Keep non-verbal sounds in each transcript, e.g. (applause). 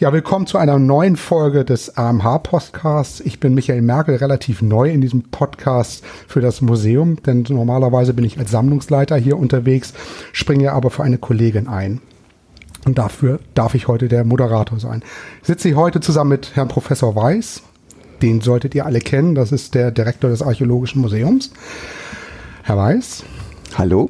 Ja, willkommen zu einer neuen Folge des AMH-Podcasts. Ich bin Michael Merkel, relativ neu in diesem Podcast für das Museum, denn normalerweise bin ich als Sammlungsleiter hier unterwegs, springe aber für eine Kollegin ein. Und dafür darf ich heute der Moderator sein. Ich sitze hier heute zusammen mit Herrn Professor Weiß. Den solltet ihr alle kennen. Das ist der Direktor des Archäologischen Museums. Herr Weiß. Hallo.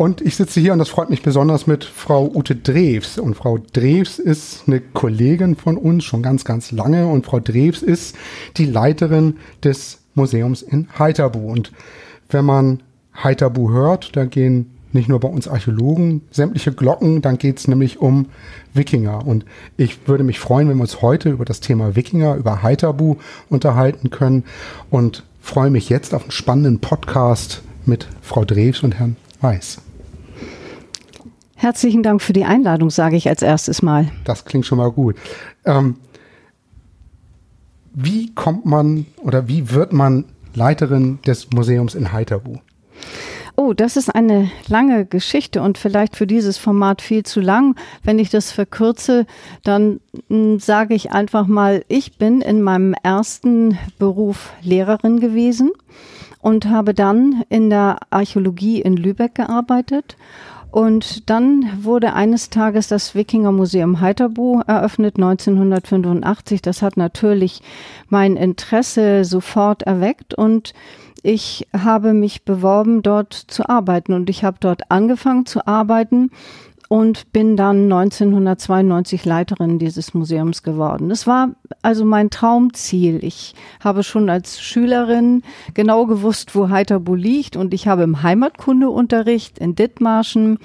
Und ich sitze hier und das freut mich besonders mit Frau Ute Drews. Und Frau Drews ist eine Kollegin von uns schon ganz, ganz lange. Und Frau Drews ist die Leiterin des Museums in Heiterbu. Und wenn man Heiterbu hört, da gehen nicht nur bei uns Archäologen sämtliche Glocken, dann geht es nämlich um Wikinger. Und ich würde mich freuen, wenn wir uns heute über das Thema Wikinger, über Heiterbu unterhalten können. Und freue mich jetzt auf einen spannenden Podcast mit Frau Drews und Herrn Weiß. Herzlichen Dank für die Einladung, sage ich als erstes mal. Das klingt schon mal gut. Ähm, wie kommt man oder wie wird man Leiterin des Museums in Heiterbu? Oh, das ist eine lange Geschichte und vielleicht für dieses Format viel zu lang. Wenn ich das verkürze, dann hm, sage ich einfach mal, ich bin in meinem ersten Beruf Lehrerin gewesen und habe dann in der Archäologie in Lübeck gearbeitet und dann wurde eines Tages das Wikingermuseum Heiterbu eröffnet, 1985. Das hat natürlich mein Interesse sofort erweckt und ich habe mich beworben, dort zu arbeiten. Und ich habe dort angefangen zu arbeiten und bin dann 1992 Leiterin dieses Museums geworden. Das war also mein Traumziel. Ich habe schon als Schülerin genau gewusst, wo Heiterbu liegt und ich habe im Heimatkundeunterricht in Dithmarschen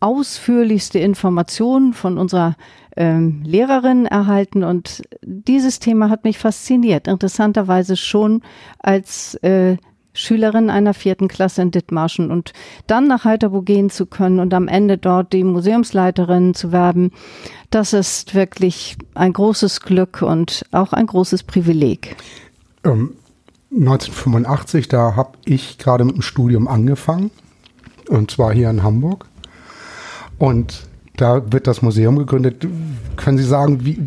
ausführlichste Informationen von unserer ähm, Lehrerin erhalten und dieses Thema hat mich fasziniert. Interessanterweise schon als äh, Schülerin einer vierten Klasse in Dithmarschen und dann nach Heiterbu gehen zu können und am Ende dort die Museumsleiterin zu werden, das ist wirklich ein großes Glück und auch ein großes Privileg. Ähm, 1985, da habe ich gerade mit dem Studium angefangen und zwar hier in Hamburg und da wird das Museum gegründet. Können Sie sagen, wie,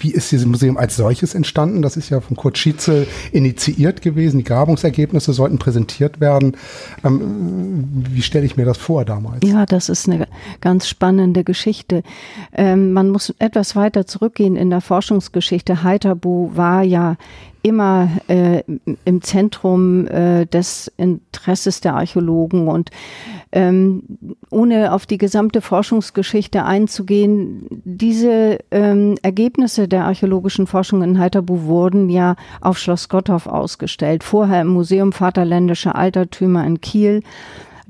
wie ist dieses Museum als solches entstanden? Das ist ja von Kurt Schietzel initiiert gewesen. Die Grabungsergebnisse sollten präsentiert werden. Ähm, wie stelle ich mir das vor damals? Ja, das ist eine ganz spannende Geschichte. Ähm, man muss etwas weiter zurückgehen in der Forschungsgeschichte. Heiterbu war ja immer äh, im Zentrum äh, des Interesses der Archäologen. Und ähm, ohne auf die gesamte Forschungsgeschichte einzugehen, diese ähm, Ergebnisse der archäologischen Forschung in Heiterbu wurden ja auf Schloss Gottorf ausgestellt, vorher im Museum Vaterländische Altertümer in Kiel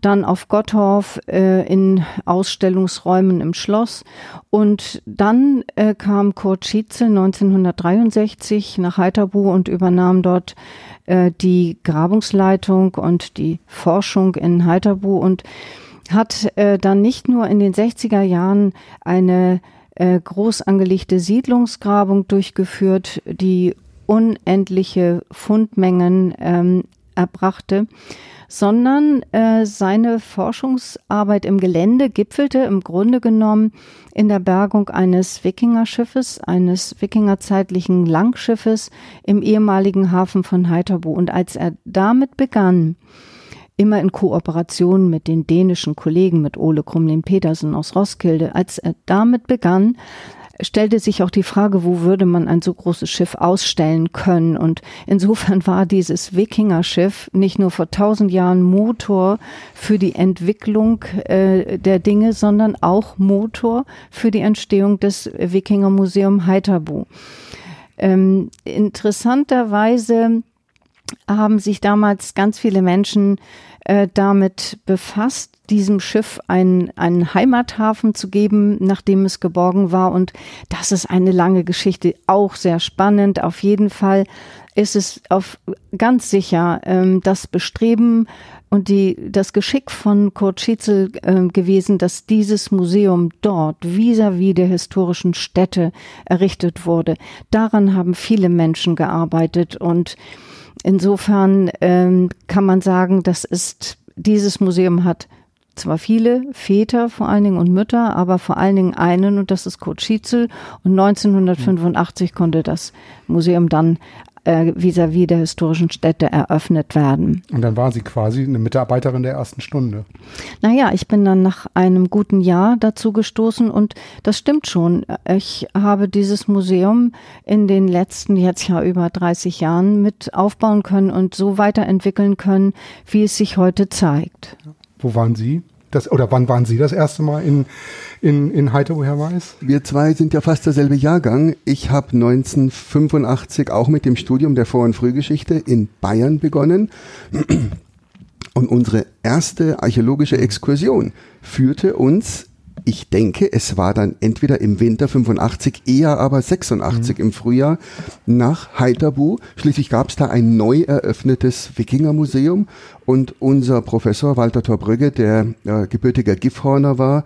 dann auf Gottorf äh, in Ausstellungsräumen im Schloss. Und dann äh, kam Kurt Schietzel 1963 nach Heiterbu und übernahm dort äh, die Grabungsleitung und die Forschung in Heiterbu und hat äh, dann nicht nur in den 60er Jahren eine äh, groß angelegte Siedlungsgrabung durchgeführt, die unendliche Fundmengen ähm, erbrachte, sondern äh, seine Forschungsarbeit im Gelände gipfelte im Grunde genommen in der Bergung eines Wikingerschiffes, eines Wikingerzeitlichen Langschiffes im ehemaligen Hafen von Heiterbu. Und als er damit begann, immer in Kooperation mit den dänischen Kollegen, mit Ole Krumlin Petersen aus Roskilde, als er damit begann, stellte sich auch die Frage, wo würde man ein so großes Schiff ausstellen können? Und insofern war dieses Wikinger-Schiff nicht nur vor tausend Jahren Motor für die Entwicklung äh, der Dinge, sondern auch Motor für die Entstehung des Wikinger-Museum Heiterbu. Ähm, interessanterweise haben sich damals ganz viele Menschen äh, damit befasst, diesem Schiff einen, einen Heimathafen zu geben, nachdem es geborgen war. Und das ist eine lange Geschichte, auch sehr spannend. Auf jeden Fall ist es auf ganz sicher ähm, das Bestreben und die, das Geschick von Kurt Schietzel äh, gewesen, dass dieses Museum dort vis-à-vis -vis der historischen Städte errichtet wurde. Daran haben viele Menschen gearbeitet und Insofern ähm, kann man sagen, das ist, dieses Museum hat zwar viele Väter vor allen Dingen und Mütter, aber vor allen Dingen einen und das ist Kurt Schietzel. Und 1985 konnte das Museum dann äh, vis-à-vis der historischen Städte eröffnet werden. Und dann war sie quasi eine Mitarbeiterin der ersten Stunde. Naja, ich bin dann nach einem guten Jahr dazu gestoßen und das stimmt schon. Ich habe dieses Museum in den letzten jetzt ja über 30 Jahren mit aufbauen können und so weiterentwickeln können, wie es sich heute zeigt. Wo waren Sie? Das, oder wann waren Sie das erste Mal in, in, in Heiter, woher weiß? Wir zwei sind ja fast derselbe Jahrgang. Ich habe 1985 auch mit dem Studium der Vor- und Frühgeschichte in Bayern begonnen. Und unsere erste archäologische Exkursion führte uns ich denke, es war dann entweder im Winter 85, eher aber 86 mhm. im Frühjahr nach Heiterbu. Schließlich gab es da ein neu eröffnetes Wikingermuseum und unser Professor Walter Torbrügge, der äh, gebürtiger Gifhorner war,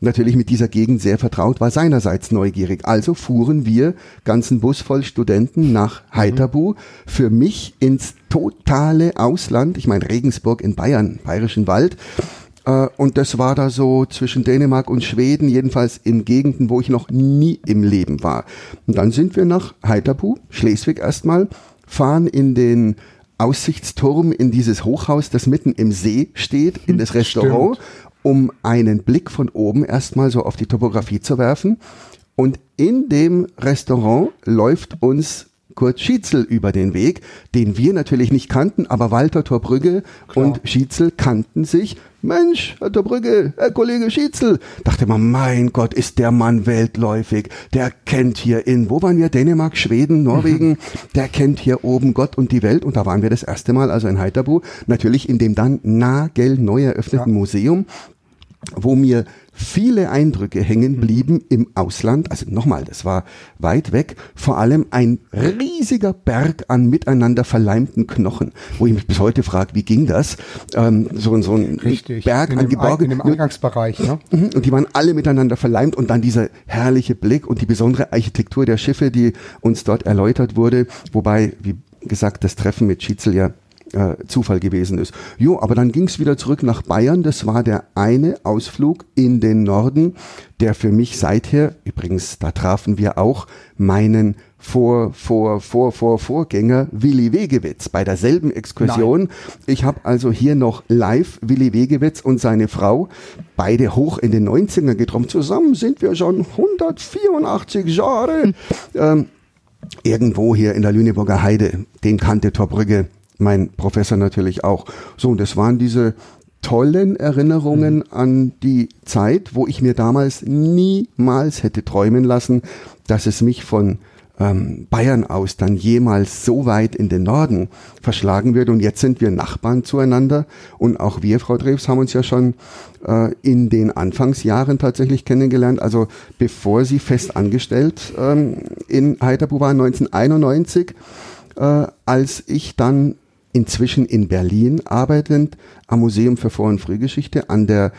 natürlich mit dieser Gegend sehr vertraut, war seinerseits neugierig. Also fuhren wir ganzen Bus voll Studenten nach mhm. Heiterbu. Für mich ins totale Ausland. Ich meine Regensburg in Bayern, Bayerischen Wald. Äh, und das war da so zwischen Dänemark und Schweden, jedenfalls in Gegenden, wo ich noch nie im Leben war. Und dann sind wir nach Heiterbu, Schleswig erstmal, fahren in den Aussichtsturm in dieses Hochhaus, das mitten im See steht, in das Restaurant, Stimmt. um einen Blick von oben erstmal so auf die Topografie zu werfen. Und in dem Restaurant läuft uns Kurt Schietzel über den Weg, den wir natürlich nicht kannten, aber Walter Torbrügge Klar. und Schietzel kannten sich. Mensch, Herr Torbrügge, Herr Kollege Schietzel. Dachte man, mein Gott, ist der Mann weltläufig. Der kennt hier in, wo waren wir? Dänemark, Schweden, Norwegen. (laughs) der kennt hier oben Gott und die Welt. Und da waren wir das erste Mal, also in Heiterbu, natürlich in dem dann nagelneu eröffneten ja. Museum, wo mir viele Eindrücke hängen blieben im Ausland. Also nochmal, das war weit weg. Vor allem ein riesiger Berg an miteinander verleimten Knochen, wo ich mich bis heute frage, wie ging das? Ähm, so, so ein Richtig. Berg in an Geborgen. In dem Eingangsbereich. Ne? Mhm. Und die waren alle miteinander verleimt und dann dieser herrliche Blick und die besondere Architektur der Schiffe, die uns dort erläutert wurde. Wobei, wie gesagt, das Treffen mit Schietzel ja äh, Zufall gewesen ist. Jo, aber dann ging es wieder zurück nach Bayern. Das war der eine Ausflug in den Norden, der für mich seither, übrigens, da trafen wir auch meinen vor, vor, vor, vor, Vorgänger Willi Wegewitz bei derselben Exkursion. Nein. Ich habe also hier noch live Willi Wegewitz und seine Frau, beide hoch in den 90er getroffen. Zusammen sind wir schon 184 Jahre. (laughs) ähm, irgendwo hier in der Lüneburger Heide, den kannte Torbrügge mein Professor natürlich auch. So, und das waren diese tollen Erinnerungen mhm. an die Zeit, wo ich mir damals niemals hätte träumen lassen, dass es mich von ähm, Bayern aus dann jemals so weit in den Norden verschlagen wird. Und jetzt sind wir Nachbarn zueinander. Und auch wir, Frau Drews, haben uns ja schon äh, in den Anfangsjahren tatsächlich kennengelernt. Also bevor Sie fest angestellt ähm, in Heiterbu waren, 1991, äh, als ich dann inzwischen in Berlin arbeitend am Museum für Vor- und Frühgeschichte an der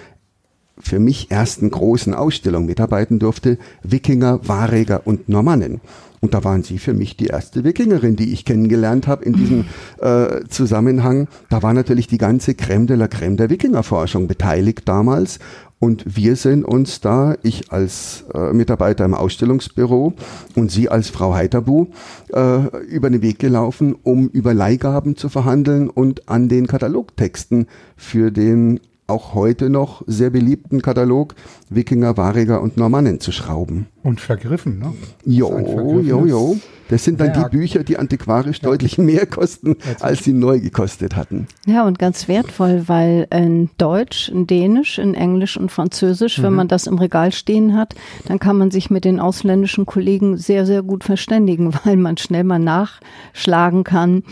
für mich ersten großen Ausstellung mitarbeiten durfte, Wikinger, Wareger und Normannen. Und da waren Sie für mich die erste Wikingerin, die ich kennengelernt habe in diesem äh, Zusammenhang. Da war natürlich die ganze Crème de la Crème der Wikingerforschung beteiligt damals. Und wir sind uns da, ich als äh, Mitarbeiter im Ausstellungsbüro und Sie als Frau Heiterbu, äh, über den Weg gelaufen, um über Leihgaben zu verhandeln und an den Katalogtexten für den auch heute noch sehr beliebten Katalog Wikinger, Variger und Normannen zu schrauben. Und vergriffen, ne? Jo, jo, jo. Das sind dann Werk. die Bücher, die antiquarisch ja. deutlich mehr kosten, als sie neu gekostet hatten. Ja, und ganz wertvoll, weil in Deutsch, in Dänisch, in Englisch und Französisch, mhm. wenn man das im Regal stehen hat, dann kann man sich mit den ausländischen Kollegen sehr, sehr gut verständigen, (laughs) weil man schnell mal nachschlagen kann,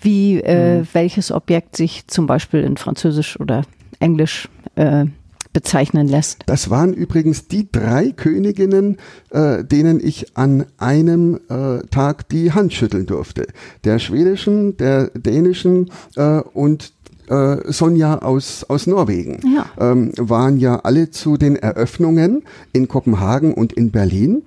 wie äh, mhm. welches Objekt sich zum Beispiel in Französisch oder Englisch äh, bezeichnen lässt. Das waren übrigens die drei Königinnen, äh, denen ich an einem äh, Tag die Hand schütteln durfte. Der schwedischen, der dänischen äh, und äh, Sonja aus, aus Norwegen, Ja. ähm, waren ja alle zu den Eröffnungen in Kopenhagen und in Berlin.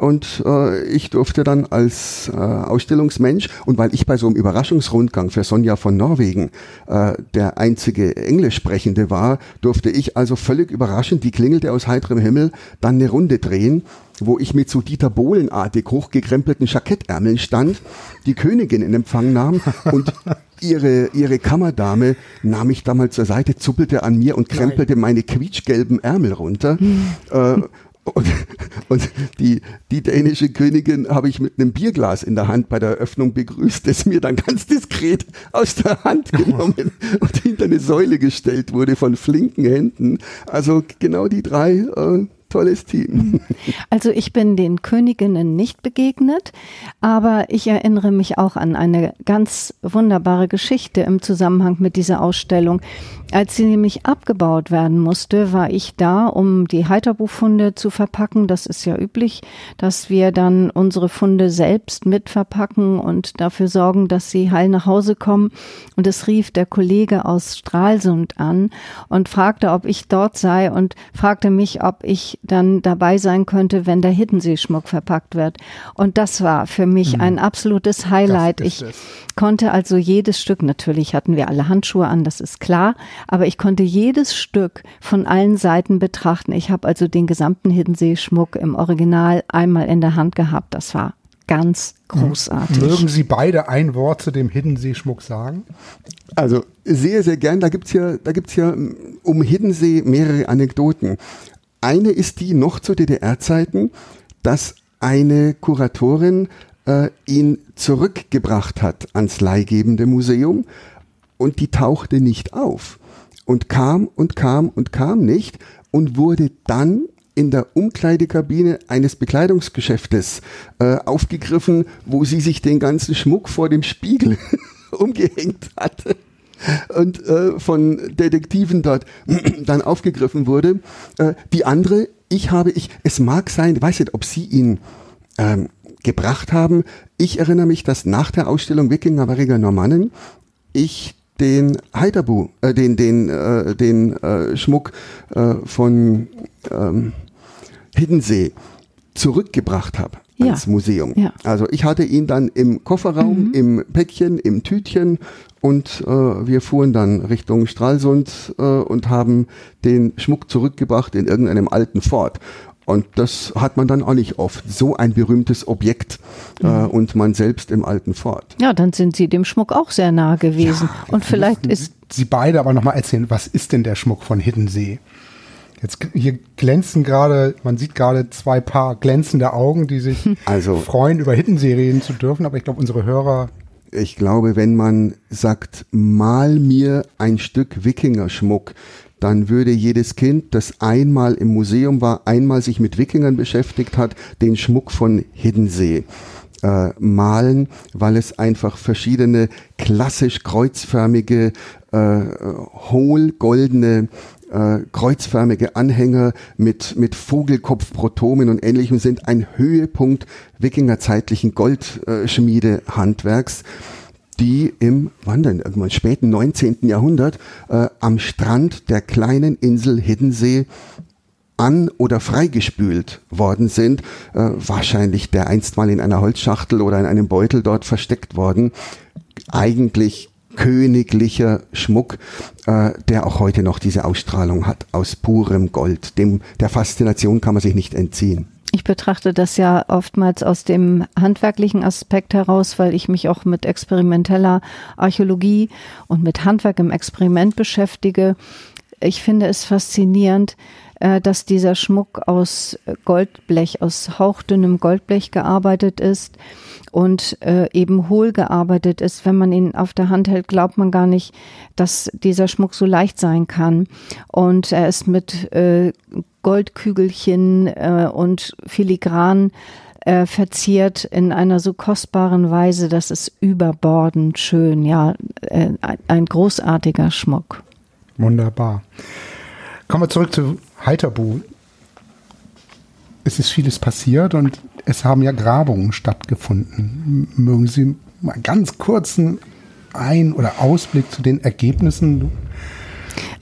Und äh, ich durfte dann als äh, Ausstellungsmensch und weil ich bei so einem Überraschungsrundgang für Sonja von Norwegen äh, der einzige Englisch sprechende war, durfte ich also völlig überraschend, die klingelte aus heiterem Himmel, dann eine Runde drehen wo ich mit so Dieter Bohlenartig hochgekrempelten Jackettärmeln stand, die Königin in Empfang nahm und (laughs) ihre, ihre Kammerdame nahm mich da mal zur Seite, zuppelte an mir und krempelte meine quietschgelben Ärmel runter. (laughs) Äh, und, und die, die dänische Königin habe ich mit einem Bierglas in der Hand bei der Eröffnung begrüßt, das mir dann ganz diskret aus der Hand (laughs) genommen und hinter eine Säule gestellt wurde von flinken Händen. Also genau die drei, äh, tolles Team. Also ich bin den Königinnen nicht begegnet, aber ich erinnere mich auch an eine ganz wunderbare Geschichte im Zusammenhang mit dieser Ausstellung. Als sie nämlich abgebaut werden musste, war ich da, um die Heiterbuchfunde zu verpacken. Das ist ja üblich, dass wir dann unsere Funde selbst mitverpacken und dafür sorgen, dass sie heil nach Hause kommen. Und es rief der Kollege aus Stralsund an und fragte, ob ich dort sei und fragte mich, ob ich dann dabei sein könnte, wenn der Hiddensee-Schmuck verpackt wird. Und das war für mich ein absolutes Highlight. Ich es. konnte also jedes Stück, natürlich hatten wir alle Handschuhe an, das ist klar, aber ich konnte jedes Stück von allen Seiten betrachten. Ich habe also den gesamten Hiddensee-Schmuck im Original einmal in der Hand gehabt. Das war ganz großartig. Mögen Sie beide ein Wort zu dem Hiddensee-Schmuck sagen? Also sehr, sehr gern. Da gibt's ja, da gibt's ja mm, um Hiddensee mehrere Anekdoten. Eine ist die noch zu DDR-Zeiten, dass eine Kuratorin äh, ihn zurückgebracht hat ans leihgebende Museum und die tauchte nicht auf und kam und kam und kam nicht und wurde dann in der Umkleidekabine eines Bekleidungsgeschäftes äh, aufgegriffen, wo sie sich den ganzen Schmuck vor dem Spiegel (laughs) umgehängt hatte und äh, von Detektiven dort (clears throat) dann aufgegriffen wurde. Äh, die andere, ich habe, ich, es mag sein, ich weiß nicht, ob Sie ihn ähm, gebracht haben. Ich erinnere mich, dass nach der Ausstellung Wikinger Warriger Normannen ich den Heiterbu, äh, den, den, äh, den äh, Schmuck äh, von ähm, Hiddensee zurückgebracht habe Ja. Museum. Ja. Also ich hatte ihn dann im Kofferraum, im Päckchen, im Tütchen und äh, wir fuhren dann Richtung Stralsund äh, und haben den Schmuck zurückgebracht in irgendeinem alten Fort. Und das hat man dann auch nicht oft. So ein berühmtes Objekt äh, und man selbst im alten Fort. Ja, dann sind Sie dem Schmuck auch sehr nahe gewesen. und vielleicht ist Sie beide aber nochmal erzählen, was ist denn der Schmuck von Hiddensee? Jetzt hier glänzen gerade, man sieht gerade zwei Paar glänzende Augen, die sich (laughs) Also- freuen, über Hiddensee reden zu dürfen. Aber ich glaube, unsere Hörer, Ich glaube, wenn man sagt, mal mir ein Stück Wikingerschmuck, dann würde jedes Kind, das einmal im Museum war, einmal sich mit Wikingern beschäftigt hat, den Schmuck von Hiddensee äh, malen, weil es einfach verschiedene klassisch kreuzförmige, äh, hohl goldene äh, kreuzförmige Anhänger mit, mit Vogelkopfprotomen und ähnlichem sind ein Höhepunkt wikingerzeitlichen Goldschmiedehandwerks, die im, wann denn, irgendwann späten 19. Jahrhundert äh, am Strand der kleinen Insel Hiddensee an oder freigespült worden sind, äh, wahrscheinlich der einst mal in einer Holzschachtel oder in einem Beutel dort versteckt worden. Eigentlich königlicher Schmuck, äh, der auch heute noch diese Ausstrahlung hat, aus purem Gold. Dem, der Faszination kann man sich nicht entziehen. Ich betrachte das ja oftmals aus dem handwerklichen Aspekt heraus, weil ich mich auch mit experimenteller Archäologie und mit Handwerk im Experiment beschäftige. Ich finde es faszinierend, äh, dass dieser Schmuck aus Goldblech, aus hauchdünnem Goldblech gearbeitet ist und äh, eben hohl gearbeitet ist. Wenn man ihn auf der Hand hält, glaubt man gar nicht, dass dieser Schmuck so leicht sein kann. Und er ist mit äh, Goldkügelchen äh, und filigran äh, verziert in einer so kostbaren Weise, dass es überbordend schön, ja, äh, ein großartiger Schmuck. wunderbar. Kommen wir zurück zu Heiterbu. Es ist vieles passiert und es haben ja Grabungen stattgefunden. Mögen Sie mal ganz kurzen ein oder Ausblick zu den Ergebnissen?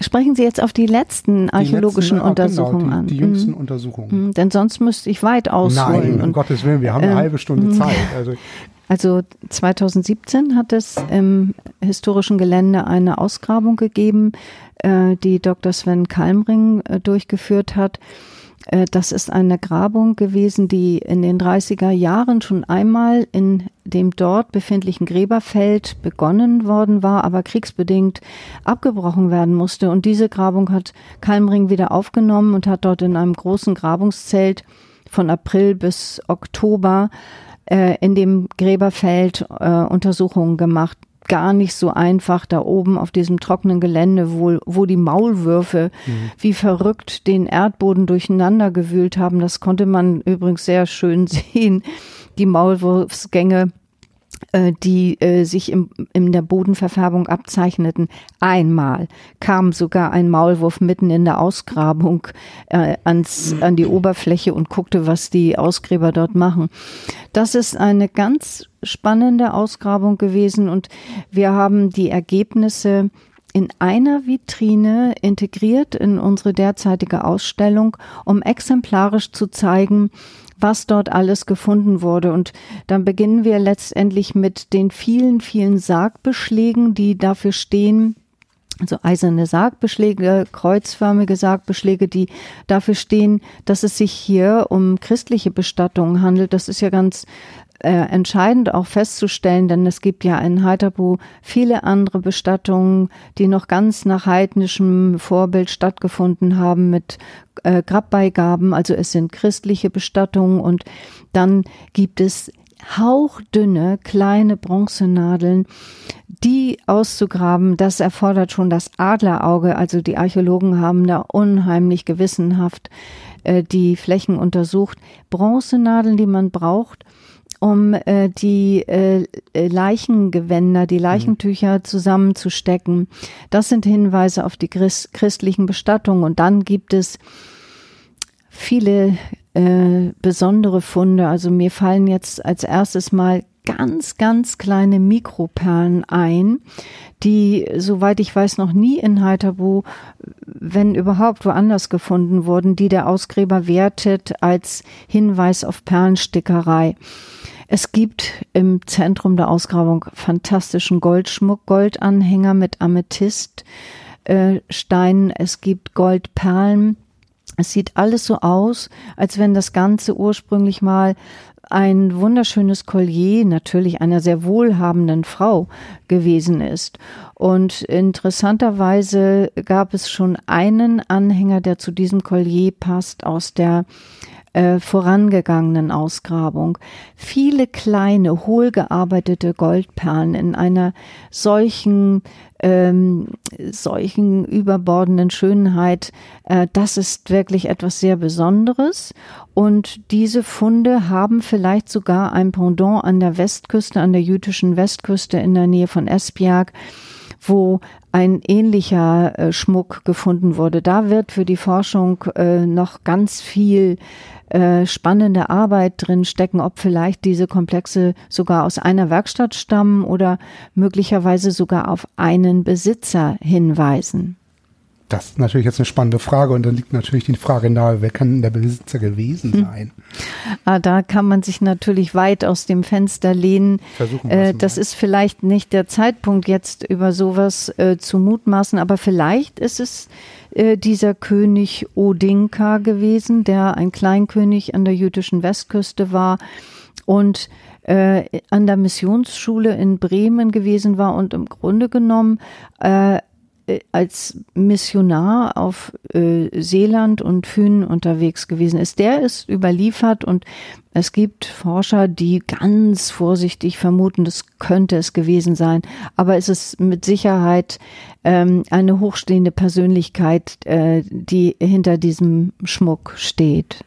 Sprechen Sie jetzt auf die letzten archäologischen die letzten, Untersuchungen genau, an? die, die jüngsten Mhm. Untersuchungen. Mhm, Denn sonst müsste ich weit ausholen. Nein, um Und, Gottes Willen, wir haben eine ähm, halbe Stunde mhm. Zeit. Also also 2017 hat es im historischen Gelände eine Ausgrabung gegeben, äh, die Dr. Sven Kalmring äh, durchgeführt hat. Äh, Das ist eine Grabung gewesen, die in den 30er Jahren schon einmal in dem dort befindlichen Gräberfeld begonnen worden war, aber kriegsbedingt abgebrochen werden musste. Und diese Grabung hat Kalmring wieder aufgenommen und hat dort in einem großen Grabungszelt von April bis Oktober äh, in dem Gräberfeld äh, Untersuchungen gemacht. Gar nicht so einfach da oben auf diesem trockenen Gelände, wo, wo die Maulwürfe wie verrückt den Erdboden durcheinander gewühlt haben. Das konnte man übrigens sehr schön (laughs) sehen. Die Maulwurfsgänge die äh, sich im, in der Bodenverfärbung abzeichneten. Einmal kam sogar ein Maulwurf mitten in der Ausgrabung äh, ans, an die Oberfläche und guckte, was die Ausgräber dort machen. Das ist eine ganz spannende Ausgrabung gewesen und wir haben die Ergebnisse in einer Vitrine integriert in unsere derzeitige Ausstellung, um exemplarisch zu zeigen, was dort alles gefunden wurde. Und dann beginnen wir letztendlich mit den vielen, vielen Sargbeschlägen, die dafür stehen, also eiserne Sargbeschläge, kreuzförmige Sargbeschläge, die dafür stehen, dass es sich hier um christliche Bestattungen handelt. Das ist ja ganz äh, entscheidend auch festzustellen, denn es gibt ja in Heiterbu viele andere Bestattungen, die noch ganz nach heidnischem Vorbild stattgefunden haben mit äh, Grabbeigaben. Also es sind christliche Bestattungen und dann gibt es hauchdünne kleine Bronzenadeln, die auszugraben, das erfordert schon das Adlerauge. Also die Archäologen haben da unheimlich gewissenhaft äh, die Flächen untersucht. Bronzenadeln, die man braucht, um äh, die äh, Leichengewänder, die Leichentücher zusammenzustecken. Das sind Hinweise auf die Christ christlichen Bestattungen. Und dann gibt es viele äh, besondere Funde. Also mir fallen jetzt als erstes mal ganz, ganz kleine Mikroperlen ein, die, soweit ich weiß, noch nie in Heiterbu, wenn überhaupt woanders gefunden wurden, die der Ausgräber wertet als Hinweis auf Perlenstickerei. Es gibt im Zentrum der Ausgrabung fantastischen Goldschmuck, Goldanhänger mit Amethyststeinen. Äh, Steinen. es gibt Goldperlen. Es sieht alles so aus, als wenn das Ganze ursprünglich mal ein wunderschönes Collier natürlich einer sehr wohlhabenden Frau gewesen ist. Und interessanterweise gab es schon einen Anhänger, der zu diesem Collier passt aus der äh, vorangegangenen Ausgrabung. Viele kleine, hohlgearbeitete Goldperlen in einer solchen ähm, solchen überbordenden Schönheit, äh, das ist wirklich etwas sehr Besonderes. Und diese Funde haben vielleicht sogar ein Pendant an der Westküste, an der jüdischen Westküste in der Nähe von Esbjerg, wo ein ähnlicher äh, Schmuck gefunden wurde. Da wird für die Forschung äh, noch ganz viel äh, spannende Arbeit drin stecken, ob vielleicht diese Komplexe sogar aus einer Werkstatt stammen oder möglicherweise sogar auf einen Besitzer hinweisen. Das ist natürlich jetzt eine spannende Frage und dann liegt natürlich die Frage nahe, wer kann der Besitzer gewesen sein? Ah, da kann man sich natürlich weit aus dem Fenster lehnen. Versuchen Äh, es mal. das ist vielleicht nicht der Zeitpunkt, jetzt über sowas äh, zu mutmaßen, aber vielleicht ist es äh, dieser König Odinka gewesen, der ein Kleinkönig an der jüdischen Westküste war und äh, an der Missionsschule in Bremen gewesen war und im Grunde genommen äh, als Missionar auf äh, Seeland und Fünen unterwegs gewesen ist. Der ist überliefert und es gibt Forscher, die ganz vorsichtig vermuten, das könnte es gewesen sein. Aber es ist mit Sicherheit ähm, eine hochstehende Persönlichkeit, äh, die hinter diesem Schmuck steht.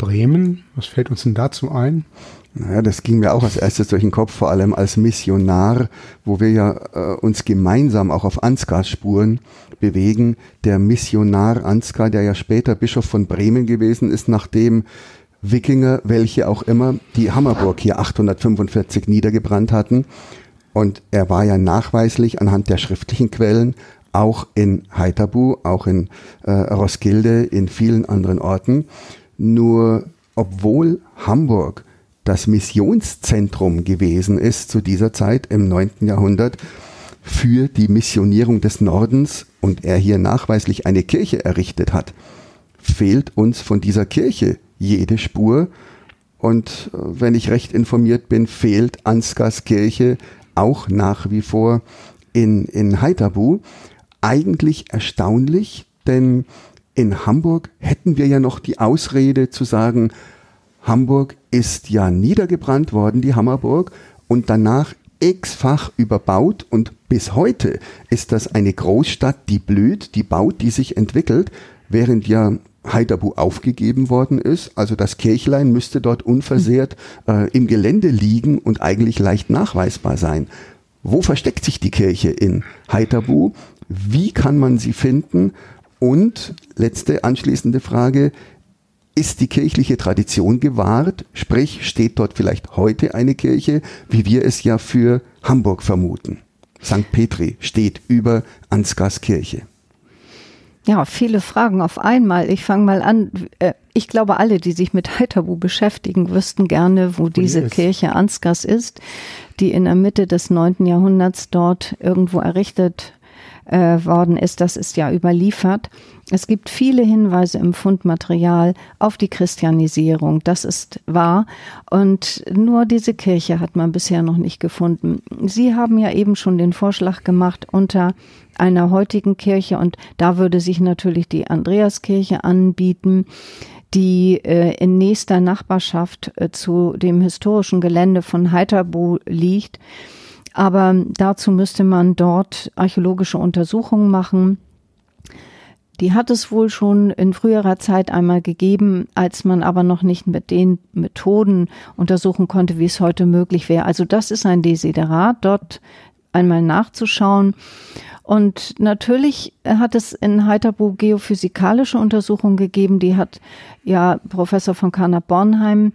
Bremen, was fällt uns denn dazu ein? Naja, das ging mir auch als erstes durch den Kopf, vor allem als Missionar, wo wir ja äh, uns gemeinsam auch auf Ansgars Spuren bewegen. Der Missionar Ansgar, der ja später Bischof von Bremen gewesen ist, nachdem Wikinger, welche auch immer, die Hammerburg hier 845 niedergebrannt hatten, Und er war ja nachweislich anhand der schriftlichen Quellen auch in Haithabu, auch in äh, Roskilde, in vielen anderen Orten. Nur obwohl Hamburg das Missionszentrum gewesen ist zu dieser Zeit im 9. Jahrhundert für die Missionierung des Nordens und er hier nachweislich eine Kirche errichtet hat, fehlt uns von dieser Kirche jede Spur. Und äh, wenn ich recht informiert bin, fehlt Ansgars Kirche auch nach wie vor in, in Haithabu. Eigentlich erstaunlich, denn in Hamburg hätten wir ja noch die Ausrede zu sagen, Hamburg ist ja niedergebrannt worden, die Hammerburg, und danach x-fach überbaut und bis heute ist das eine Großstadt, die blüht, die baut, die sich entwickelt, während ja Heiderbu aufgegeben worden ist. Also das Kirchlein müsste dort unversehrt äh, im Gelände liegen und eigentlich leicht nachweisbar sein. Wo versteckt sich die Kirche in Heiterbu? Wie kann man sie finden? Und letzte anschließende Frage, ist die kirchliche Tradition gewahrt? Sprich, steht dort vielleicht heute eine Kirche, wie wir es ja für Hamburg vermuten? St. Petri steht über Ansgars Kirche. Ja, viele Fragen auf einmal. Ich fange mal an. Äh, ich glaube, alle, die sich mit Heiterbu beschäftigen, wüssten gerne, wo, wo diese Kirche Ansgars ist, die in der Mitte des neunten Jahrhunderts dort irgendwo errichtet äh, worden ist. Das ist ja überliefert. Es gibt viele Hinweise im Fundmaterial auf die Christianisierung. Das ist wahr. Und nur diese Kirche hat man bisher noch nicht gefunden. Sie haben ja eben schon den Vorschlag gemacht unter einer heutigen Kirche und da würde sich natürlich die Andreaskirche anbieten die äh, in nächster Nachbarschaft äh, zu dem historischen Gelände von Heiterbu liegt. Aber dazu müsste man dort archäologische Untersuchungen machen. Die hat es wohl schon in früherer Zeit einmal gegeben, als man aber noch nicht mit den Methoden untersuchen konnte, wie es heute möglich wäre. Also das ist ein Desiderat, dort einmal nachzuschauen. Und natürlich hat es in Heiterbu geophysikalische Untersuchungen gegeben. Die hat ja Professor von Karner Bornheim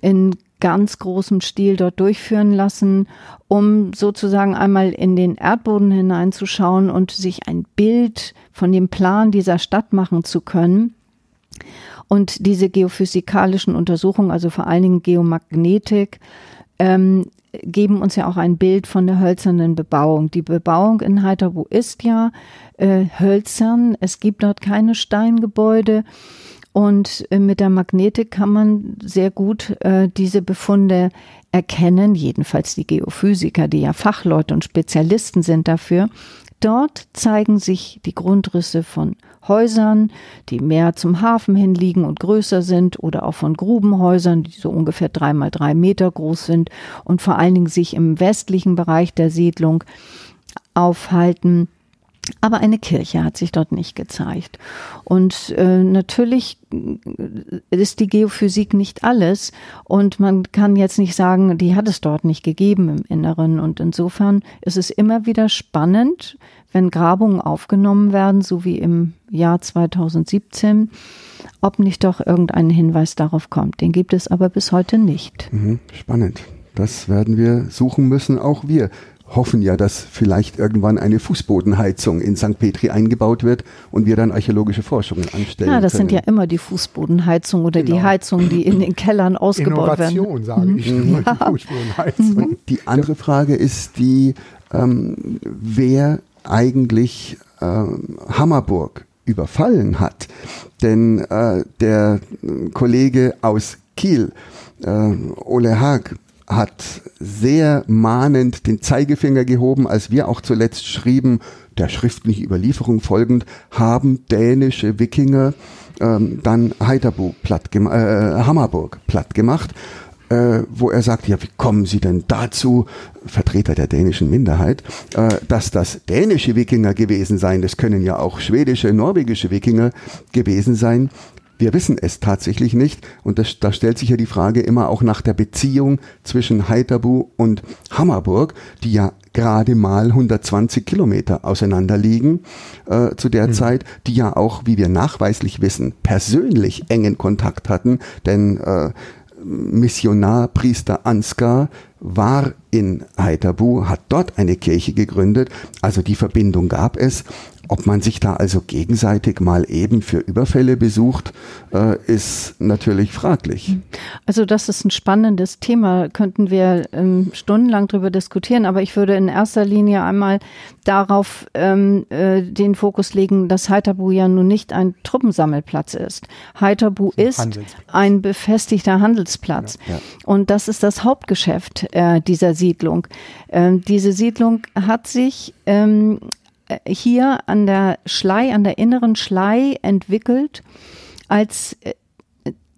in ganz großem Stil dort durchführen lassen, um sozusagen einmal in den Erdboden hineinzuschauen und sich ein Bild von dem Plan dieser Stadt machen zu können. Und diese geophysikalischen Untersuchungen, also vor allen Dingen Geomagnetik, ähm, geben uns ja auch ein Bild von der hölzernen Bebauung. Die Bebauung in Heiterbu ist ja äh, hölzern. Es gibt dort keine Steingebäude. Und äh, mit der Magnetik kann man sehr gut äh, diese Befunde erkennen, jedenfalls die Geophysiker, die ja Fachleute und Spezialisten sind dafür. Dort zeigen sich die Grundrisse von Häusern, die mehr zum Hafen hin liegen und größer sind, oder auch von Grubenhäusern, die so ungefähr drei mal drei Meter groß sind und vor allen Dingen sich im westlichen Bereich der Siedlung aufhalten. Aber eine Kirche hat sich dort nicht gezeigt. Und äh, natürlich ist die Geophysik nicht alles. Und man kann jetzt nicht sagen, die hat es dort nicht gegeben im Inneren. Und insofern ist es immer wieder spannend, wenn Grabungen aufgenommen werden, so wie im Jahr 2017, ob nicht doch irgendein Hinweis darauf kommt. Den gibt es aber bis heute nicht. Mhm, spannend. Das werden wir suchen müssen, auch wir hoffen ja, dass vielleicht irgendwann eine Fußbodenheizung in St. Petri eingebaut wird und wir dann archäologische Forschungen anstellen. Ja, das können. sind ja immer die Fußbodenheizungen oder genau. die Heizungen, die in den Kellern (laughs) ausgebaut Innovation, werden. Innovation, sage ich. Ja. Fußbodenheizung. Die andere Frage ist die, ähm, wer eigentlich ähm, Hammerburg überfallen hat. Denn äh, der Kollege aus Kiel, äh, Ole Haag, hat sehr mahnend den Zeigefinger gehoben, als wir auch zuletzt schrieben, der schriftlichen Überlieferung folgend, haben dänische Wikinger ähm, dann Heiderbu platt äh, Hammerburg platt gemacht, äh, wo er sagt, ja, wie kommen Sie denn dazu, Vertreter der dänischen Minderheit, äh, dass das dänische Wikinger gewesen seien, das können ja auch schwedische, norwegische Wikinger gewesen sein. Wir wissen es tatsächlich nicht und das, da stellt sich ja die Frage immer auch nach der Beziehung zwischen Heiterbu und Hammerburg, die ja gerade mal 120 Kilometer auseinander liegen äh, zu der mhm. Zeit, die ja auch, wie wir nachweislich wissen, persönlich engen Kontakt hatten, denn äh, Missionar, Priester Ansgar war in Haithabu, hat dort eine Kirche gegründet. Also die Verbindung gab es. Ob man sich da also gegenseitig mal eben für Überfälle besucht, äh, ist natürlich fraglich. Also das ist ein spannendes Thema, könnten wir ähm, stundenlang darüber diskutieren, aber ich würde in erster Linie einmal darauf ähm, äh, den Fokus legen, dass Haithabu ja nun nicht ein Truppensammelplatz ist. Haithabu ist ein befestigter Handelsplatz ja, ja. und das ist das Hauptgeschäft äh, dieser Siedlung. Ähm, diese Siedlung hat sich ähm, äh, hier an der Schlei, an der inneren Schlei entwickelt als äh,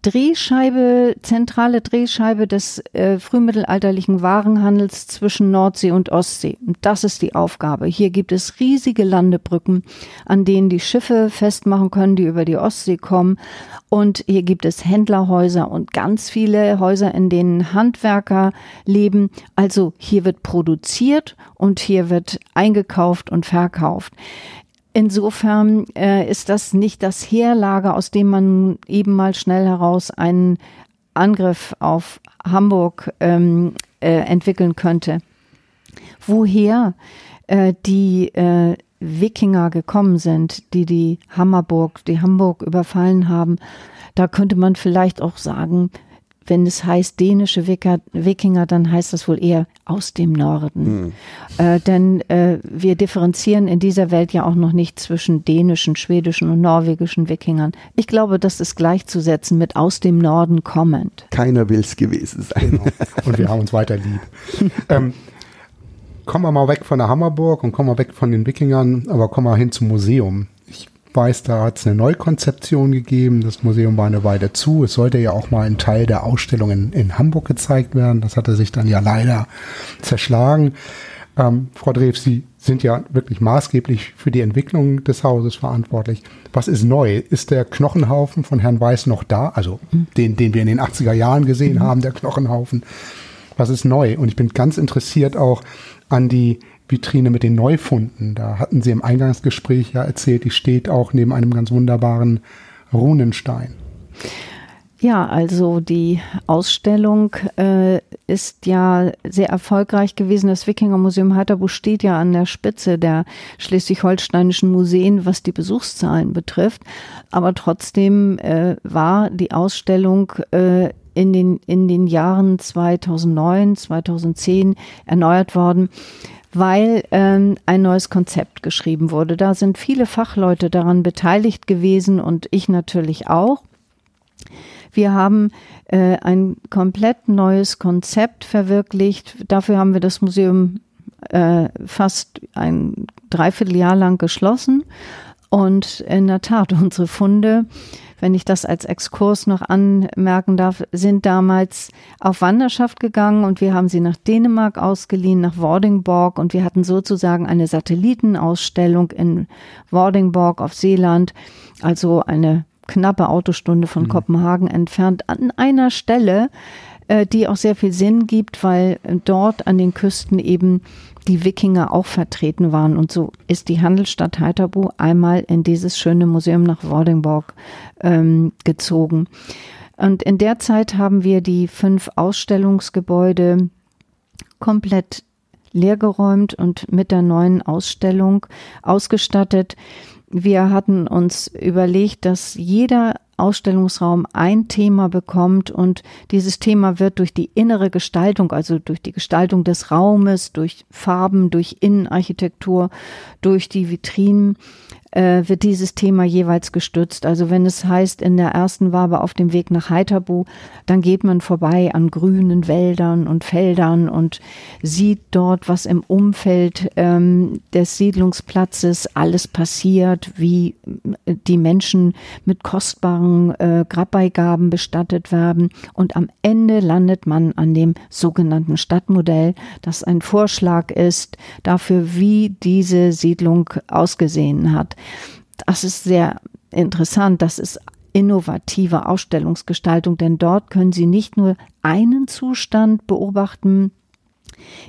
Drehscheibe, zentrale Drehscheibe des äh, frühmittelalterlichen Warenhandels zwischen Nordsee und Ostsee. Und das ist die Aufgabe. Hier gibt es riesige Landebrücken, an denen die Schiffe festmachen können, die über die Ostsee kommen. Und hier gibt es Händlerhäuser und ganz viele Häuser, in denen Handwerker leben. Also hier wird produziert und hier wird eingekauft und verkauft. Insofern äh, ist das nicht das Heerlager, aus dem man eben mal schnell heraus einen Angriff auf Hamburg ähm, äh, entwickeln könnte. Woher äh, die äh, Wikinger gekommen sind, die die Hammerburg, die Hamburg überfallen haben, da könnte man vielleicht auch sagen, wenn es heißt dänische Wikinger, dann heißt das wohl eher aus dem Norden. Hm. Äh, denn äh, wir differenzieren in dieser Welt ja auch noch nicht zwischen dänischen, schwedischen und norwegischen Wikingern. Ich glaube, das ist gleichzusetzen mit aus dem Norden kommend. Keiner will es gewesen sein. Genau. Und wir haben uns weiter lieb. (laughs) ähm, kommen wir mal weg von der Hammerburg und kommen wir weg von den Wikingern, aber kommen wir hin zum Museum weiß, da hat es eine Neukonzeption gegeben. Das Museum war eine Weile zu. Es sollte ja auch mal ein Teil der Ausstellung in, in Hamburg gezeigt werden. Das hatte sich dann ja leider zerschlagen. Ähm, Frau Drews, Sie sind ja wirklich maßgeblich für die Entwicklung des Hauses verantwortlich. Was ist neu? Ist der Knochenhaufen von Herrn Weiß noch da? Also mhm. den, den wir in den 80er Jahren gesehen mhm. haben, der Knochenhaufen. Was ist neu? Und ich bin ganz interessiert auch an die Vitrine mit den Neufunden. Da hatten Sie im Eingangsgespräch ja erzählt, die steht auch neben einem ganz wunderbaren Runenstein. Ja, also die Ausstellung äh, ist ja sehr erfolgreich gewesen. Das Wikingermuseum Heiterbuch steht ja an der Spitze der schleswig-holsteinischen Museen, was die Besuchszahlen betrifft. Aber trotzdem äh, war die Ausstellung äh, in, den, in den Jahren 2009, 2010 erneuert worden weil ähm, ein neues Konzept geschrieben wurde. Da sind viele Fachleute daran beteiligt gewesen und ich natürlich auch. Wir haben äh, ein komplett neues Konzept verwirklicht. Dafür haben wir das Museum äh, fast ein Dreivierteljahr lang geschlossen. Und in der Tat, (laughs) unsere Funde wenn ich das als Exkurs noch anmerken darf, sind damals auf Wanderschaft gegangen und wir haben sie nach Dänemark ausgeliehen, nach Vordingborg und wir hatten sozusagen eine Satellitenausstellung in Vordingborg auf Seeland, also eine knappe Autostunde von mhm. Kopenhagen entfernt, an einer Stelle, äh, die auch sehr viel Sinn gibt, weil dort an den Küsten eben die Wikinger auch vertreten waren. Und so ist die Handelsstadt Heiterbu einmal in dieses schöne Museum nach Vordingborg ähm, gezogen. Und in der Zeit haben wir die fünf Ausstellungsgebäude komplett leergeräumt und mit der neuen Ausstellung ausgestattet. Wir hatten uns überlegt, dass jeder Ausstellungsraum ein Thema bekommt und dieses Thema wird durch die innere Gestaltung, also durch die Gestaltung des Raumes, durch Farben, durch Innenarchitektur, durch die Vitrinen wird dieses Thema jeweils gestützt. Also wenn es heißt, in der ersten Wabe auf dem Weg nach Heiterbu, dann geht man vorbei an grünen Wäldern und Feldern und sieht dort, was im Umfeld ähm, des Siedlungsplatzes alles passiert, wie äh, die Menschen mit kostbaren äh, Grabbeigaben bestattet werden. Und am Ende landet man an dem sogenannten Stadtmodell, das ein Vorschlag ist dafür, wie diese Siedlung ausgesehen hat. Das ist sehr interessant. Das ist innovative Ausstellungsgestaltung, denn dort können Sie nicht nur einen Zustand beobachten,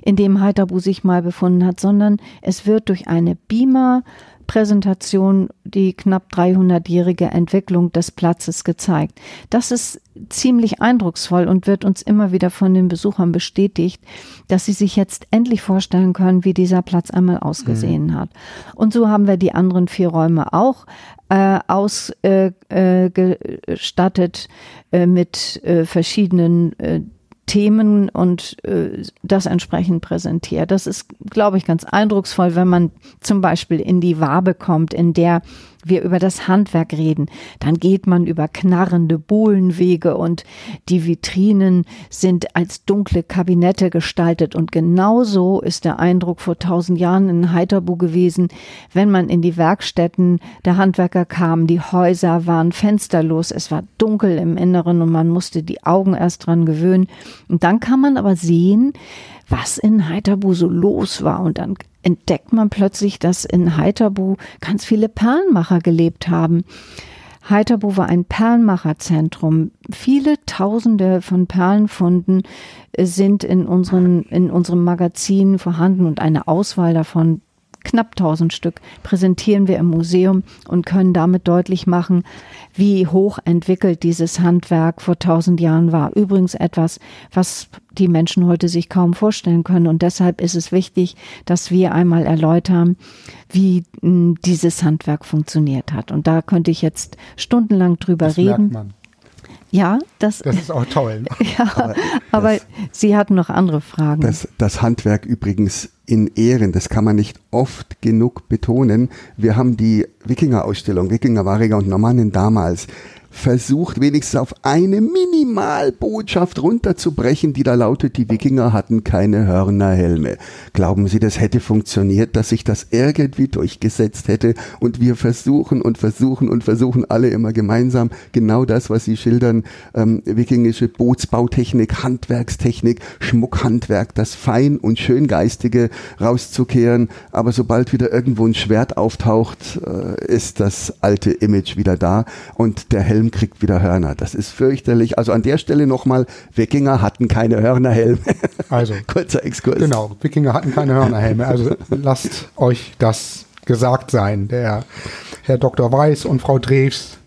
in dem Heiterbu sich mal befunden hat, sondern es wird durch eine Beamer Präsentation die knapp 300-jährige Entwicklung des Platzes gezeigt. Das ist ziemlich eindrucksvoll und wird uns immer wieder von den Besuchern bestätigt, dass sie sich jetzt endlich vorstellen können, wie dieser Platz einmal ausgesehen mhm. hat. Und so haben wir die anderen vier Räume auch äh, ausgestattet äh, äh, mit äh, verschiedenen äh, Themen und äh, das entsprechend präsentiert. Das ist, glaube ich, ganz eindrucksvoll, wenn man zum Beispiel in die Wabe kommt, in der wir über das Handwerk reden, dann geht man über knarrende Bohlenwege und die Vitrinen sind als dunkle Kabinette gestaltet. Und genauso ist der Eindruck vor tausend Jahren in Heiterbu gewesen, wenn man in die Werkstätten der Handwerker kam, die Häuser waren fensterlos, es war dunkel im Inneren und man musste die Augen erst dran gewöhnen. Und dann kann man aber sehen, was in Heiterbu so los war und dann entdeckt man plötzlich, dass in Heiterbu ganz viele Perlenmacher gelebt haben. Heiterbu war ein Perlenmacherzentrum. Viele Tausende von Perlenfunden sind in, unseren, in unserem Magazin vorhanden und eine Auswahl davon knapp 1000 Stück präsentieren wir im Museum und können damit deutlich machen, wie hoch entwickelt dieses Handwerk vor 1000 Jahren war. Übrigens etwas, was die Menschen heute sich kaum vorstellen können. Und deshalb ist es wichtig, dass wir einmal erläutern, wie hm, dieses Handwerk funktioniert hat. Und da könnte ich jetzt stundenlang drüber das reden. Merkt man. Ja, das, das ist auch toll. (laughs) ja, aber, aber das, Sie hatten noch andere Fragen. Das, das Handwerk übrigens in Ehren, das kann man nicht oft genug betonen. Wir haben die Wikinger-Ausstellung, Wikinger, Variger und Normannen damals versucht, wenigstens auf eine Minimalbotschaft runterzubrechen, die da lautet, die Wikinger hatten keine Hörnerhelme. Glauben Sie, das hätte funktioniert, dass sich das irgendwie durchgesetzt hätte? Und wir versuchen und versuchen und versuchen alle immer gemeinsam genau das, was Sie schildern, ähm, wikingische Bootsbautechnik, Handwerkstechnik, Schmuckhandwerk, das Fein- und Schöngeistige rauszukehren, aber sobald wieder irgendwo ein Schwert auftaucht, äh, ist das alte Image wieder da. Und der Helm Helm kriegt wieder Hörner. Das ist fürchterlich. Also an der Stelle nochmal, Wikinger hatten keine Hörnerhelme. (laughs) Also, kurzer Exkurs. Genau, Wikinger hatten keine Hörnerhelme. Also lasst euch das gesagt sein. Der Herr Dr. Weiß und Frau Drews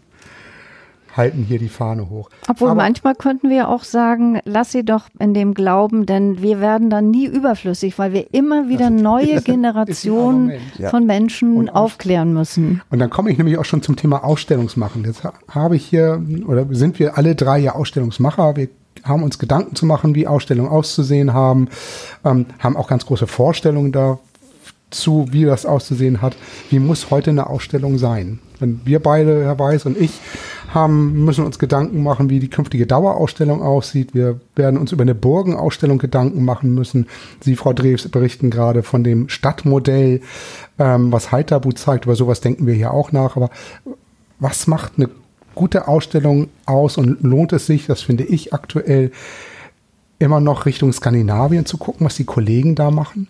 halten hier die Fahne hoch. Obwohl Aber manchmal könnten wir auch sagen, lass sie doch in dem Glauben, denn wir werden dann nie überflüssig, weil wir immer wieder neue (laughs) Generationen von Menschen und aufklären müssen. Und dann komme ich nämlich auch schon zum Thema Ausstellungsmachen. Jetzt habe ich hier, oder sind wir alle drei ja Ausstellungsmacher. Wir haben uns Gedanken zu machen, wie Ausstellungen auszusehen haben, ähm, haben auch ganz große Vorstellungen dazu, wie das auszusehen hat. Wie muss heute eine Ausstellung sein? Wenn wir beide, Herr Weiß und ich, haben, müssen uns Gedanken machen, wie die künftige Dauerausstellung aussieht. Wir werden uns über eine Burgenausstellung Gedanken machen müssen. Sie, Frau Drews, berichten gerade von dem Stadtmodell, ähm, was Heiterbu zeigt. Über sowas denken wir hier auch nach. Aber was macht eine gute Ausstellung aus und lohnt es sich, das finde ich aktuell, immer noch Richtung Skandinavien zu gucken, was die Kollegen da machen?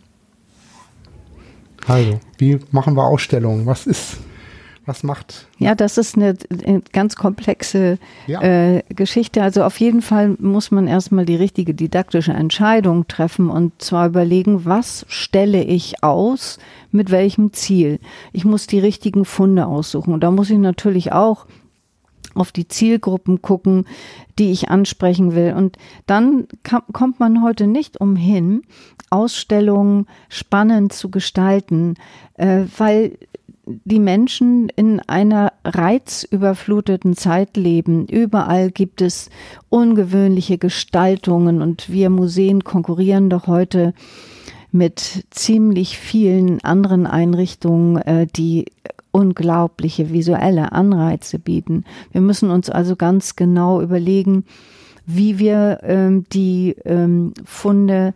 Also, wie machen wir Ausstellungen? Was ist was macht? Ja, das ist eine, eine ganz komplexe ja. äh, Geschichte. Also auf jeden Fall muss man erstmal die richtige didaktische Entscheidung treffen und zwar überlegen, was stelle ich aus, mit welchem Ziel. Ich muss die richtigen Funde aussuchen. Und da muss ich natürlich auch auf die Zielgruppen gucken, die ich ansprechen will. Und dann kam, kommt man heute nicht umhin, Ausstellungen spannend zu gestalten, äh, weil die Menschen in einer reizüberfluteten Zeit leben. Überall gibt es ungewöhnliche Gestaltungen und wir Museen konkurrieren doch heute mit ziemlich vielen anderen Einrichtungen, äh, die unglaubliche visuelle Anreize bieten. Wir müssen uns also ganz genau überlegen, wie wir ähm, die ähm, Funde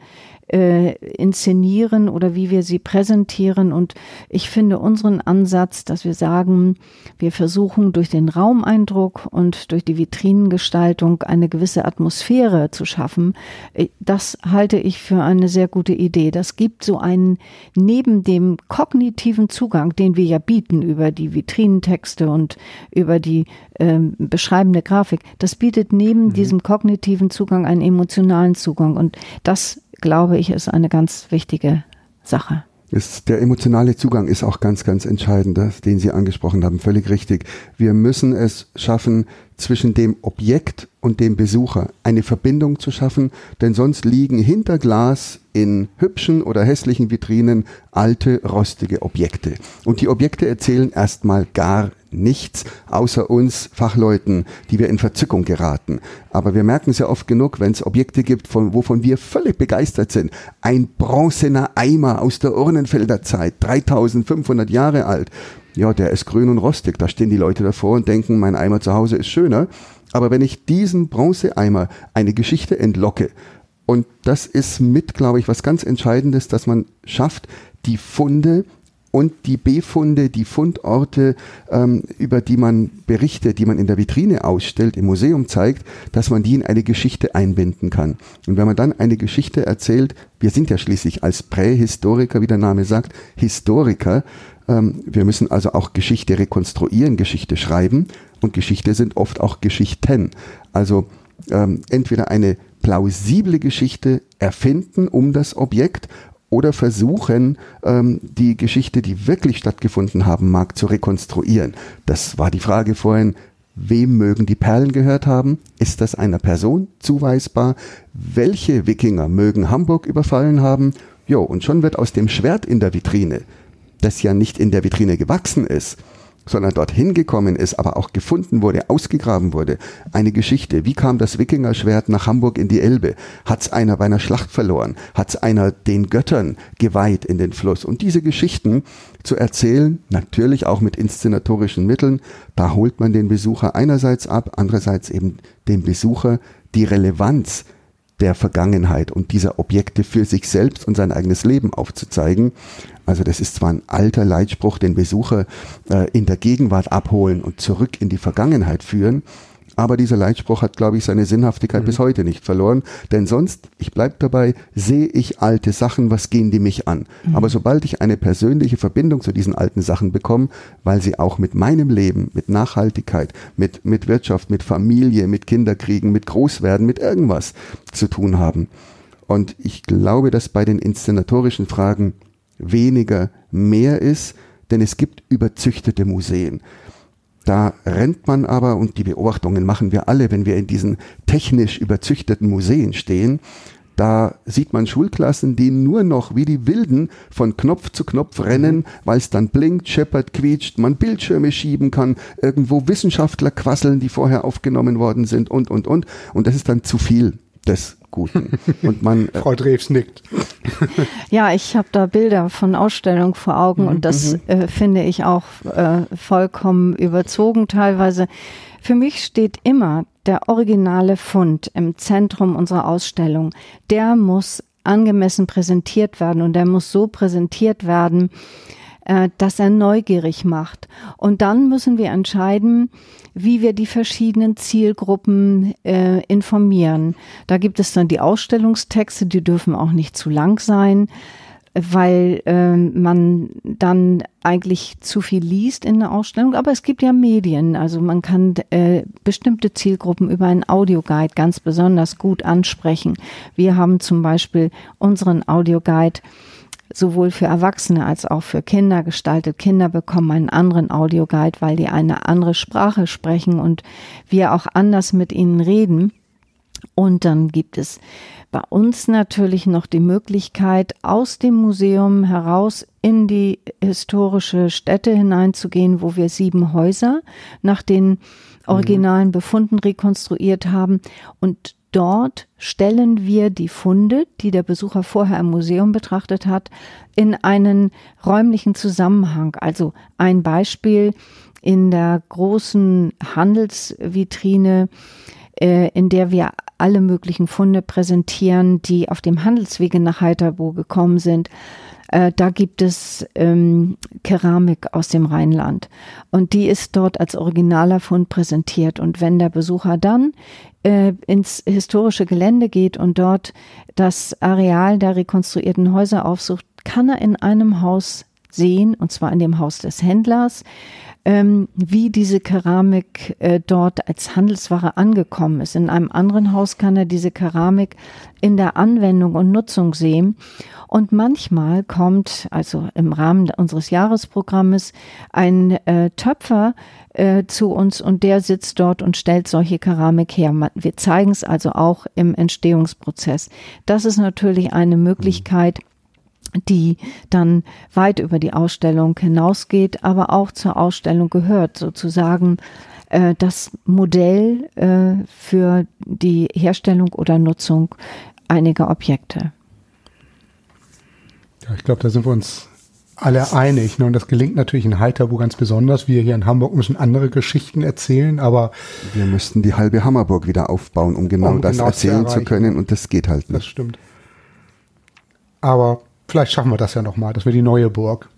äh, inszenieren oder wie wir sie präsentieren. Und ich finde unseren Ansatz, dass wir sagen, wir versuchen durch den Raumeindruck und durch die Vitrinengestaltung eine gewisse Atmosphäre zu schaffen, äh, das halte ich für eine sehr gute Idee. Das gibt so einen, neben dem kognitiven Zugang, den wir ja bieten über die Vitrinentexte und über die ähm, beschreibende Grafik, das bietet neben mhm. diesem kognitiven Zugang einen emotionalen Zugang. Und das glaube ich, ist eine ganz wichtige Sache. Ist, der emotionale Zugang ist auch ganz, ganz entscheidend, den Sie angesprochen haben. Völlig richtig. Wir müssen es schaffen, zwischen dem Objekt und dem Besucher eine Verbindung zu schaffen, denn sonst liegen hinter Glas in hübschen oder hässlichen Vitrinen alte, rostige Objekte. Und die Objekte erzählen erstmal gar nichts, außer uns Fachleuten, die wir in Verzückung geraten. Aber wir merken es ja oft genug, wenn es Objekte gibt, von, wovon wir völlig begeistert sind. Ein bronzener Eimer aus der Urnenfelder Zeit, 3500 Jahre alt. Ja, der ist grün und rostig. Da stehen die Leute davor und denken, mein Eimer zu Hause ist schöner. Aber wenn ich diesen Bronzeeimer eine Geschichte entlocke, und das ist mit, glaube ich, was ganz Entscheidendes, dass man schafft, die Funde und die Befunde, die Fundorte, ähm, über die man berichtet, die man in der Vitrine ausstellt, im Museum zeigt, dass man die in eine Geschichte einbinden kann. Und wenn man dann eine Geschichte erzählt, wir sind ja schließlich als Prähistoriker, wie der Name sagt, Historiker, ähm, wir müssen also auch Geschichte rekonstruieren, Geschichte schreiben und Geschichte sind oft auch Geschichten. Also ähm, entweder eine plausible Geschichte erfinden um das Objekt oder versuchen, ähm, die Geschichte, die wirklich stattgefunden haben mag, zu rekonstruieren. Das war die Frage vorhin, wem mögen die Perlen gehört haben? Ist das einer Person zuweisbar? Welche Wikinger mögen Hamburg überfallen haben? Jo, und schon wird aus dem Schwert in der Vitrine, das ja nicht in der Vitrine gewachsen ist, sondern dorthin gekommen ist, aber auch gefunden wurde, ausgegraben wurde. Eine Geschichte. Wie kam das Wikingerschwert nach Hamburg in die Elbe? Hat's einer bei einer Schlacht verloren? Hat's einer den Göttern geweiht in den Fluss? Und diese Geschichten zu erzählen, natürlich auch mit inszenatorischen Mitteln, da holt man den Besucher einerseits ab, andererseits eben dem Besucher die Relevanz der Vergangenheit und dieser Objekte für sich selbst und sein eigenes Leben aufzuzeigen. Also das ist zwar ein alter Leitspruch, den Besucher äh, in der Gegenwart abholen und zurück in die Vergangenheit führen, aber dieser Leitspruch hat, glaube ich, seine Sinnhaftigkeit mhm. bis heute nicht verloren. Denn sonst, ich bleib dabei, sehe ich alte Sachen, was gehen die mich an? Mhm. Aber sobald ich eine persönliche Verbindung zu diesen alten Sachen bekomme, weil sie auch mit meinem Leben, mit Nachhaltigkeit, mit, mit Wirtschaft, mit Familie, mit Kinderkriegen, mit Großwerden, mit irgendwas zu tun haben. Und ich glaube, dass bei den inszenatorischen Fragen weniger mehr ist, denn es gibt überzüchtete Museen. Da rennt man aber, und die Beobachtungen machen wir alle, wenn wir in diesen technisch überzüchteten Museen stehen, da sieht man Schulklassen, die nur noch wie die Wilden von Knopf zu Knopf rennen, weil es dann blinkt, scheppert, quietscht, man Bildschirme schieben kann, irgendwo Wissenschaftler quasseln, die vorher aufgenommen worden sind und, und, und. Und das ist dann zu viel des Guten. Und man, äh, Frau Drews nickt. ja, ich habe da Bilder von Ausstellungen vor Augen mhm, und das mhm. äh, finde ich auch äh, vollkommen überzogen teilweise. Für mich steht immer der originale Fund im Zentrum unserer Ausstellung. Der muss angemessen präsentiert werden und der muss so präsentiert werden, äh, dass er neugierig macht. Und dann müssen wir entscheiden, wie wir die verschiedenen Zielgruppen äh, informieren. Da gibt es dann die Ausstellungstexte, die dürfen auch nicht zu lang sein, weil äh, man dann eigentlich zu viel liest in der Ausstellung. Aber es gibt ja Medien, also man kann äh, bestimmte Zielgruppen über einen Audioguide ganz besonders gut ansprechen. Wir haben zum Beispiel unseren Audioguide sowohl für Erwachsene als auch für Kinder gestaltet. Kinder bekommen einen anderen Audioguide, weil die eine andere Sprache sprechen und wir auch anders mit ihnen reden. Und dann gibt es bei uns natürlich noch die Möglichkeit, aus dem Museum heraus in die historische Stätte hineinzugehen, wo wir sieben Häuser nach den originalen Befunden rekonstruiert haben und Dort stellen wir die Funde, die der Besucher vorher im Museum betrachtet hat, in einen räumlichen Zusammenhang. Also ein Beispiel in der großen Handelsvitrine, äh, in der wir alle möglichen Funde präsentieren, die auf dem Handelswege nach Heiterbo gekommen sind. Äh, da gibt es ähm, Keramik aus dem Rheinland und die ist dort als originaler Fund präsentiert. Und wenn der Besucher dann äh, ins historische Gelände geht und dort das Areal der rekonstruierten Häuser aufsucht, kann er in einem Haus sehen, und zwar in dem Haus des Händlers, ähm, wie diese Keramik äh, dort als Handelsware angekommen ist. In einem anderen Haus kann er diese Keramik in der Anwendung und Nutzung sehen. Und manchmal kommt, also im Rahmen unseres Jahresprogrammes, ein äh, Töpfer äh, zu uns und der sitzt dort und stellt solche Keramik her. Wir zeigen es also auch im Entstehungsprozess. Das ist natürlich eine Möglichkeit, die dann weit über die Ausstellung hinausgeht, aber auch zur Ausstellung gehört, sozusagen äh, das Modell äh, für die Herstellung oder Nutzung einiger Objekte. Ja, ich glaube, da sind wir uns alle einig. Ne? Und das gelingt natürlich in Heiterbu ganz besonders. Wir hier in Hamburg müssen andere Geschichten erzählen, aber. Wir müssten die halbe Hammerburg wieder aufbauen, um genau um das genau erzählen zu, zu, können. Und das geht halt nicht. Das stimmt. Aber vielleicht schaffen wir das ja nochmal, dass wir die neue Burg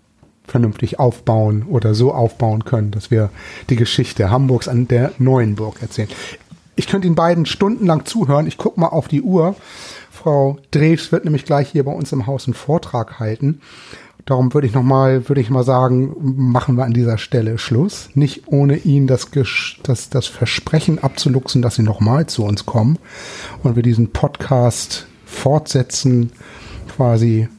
vernünftig aufbauen oder so aufbauen können, dass wir die Geschichte Hamburgs an der neuen Burg erzählen. Ich könnte Ihnen beiden stundenlang zuhören. Ich gucke mal auf die Uhr. Frau Drews wird nämlich gleich hier bei uns im Haus einen Vortrag halten. Darum würde ich noch mal, würde ich mal sagen, machen wir an dieser Stelle Schluss. Nicht ohne Ihnen das, das, das Versprechen abzuluxen, dass Sie noch mal zu uns kommen und wir diesen Podcast fortsetzen, quasi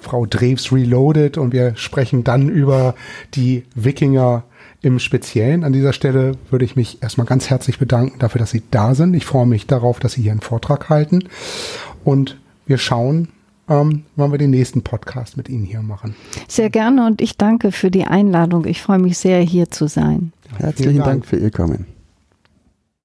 Frau Drews Reloaded und wir sprechen dann über die Wikinger im Speziellen. An dieser Stelle würde ich mich erstmal ganz herzlich bedanken dafür, dass Sie da sind. Ich freue mich darauf, dass Sie hier einen Vortrag halten und wir schauen, ähm, wann wir den nächsten Podcast mit Ihnen hier machen. Sehr gerne und ich danke für die Einladung. Ich freue mich sehr, hier zu sein. Herzlichen Dank. Dank für Ihr Kommen.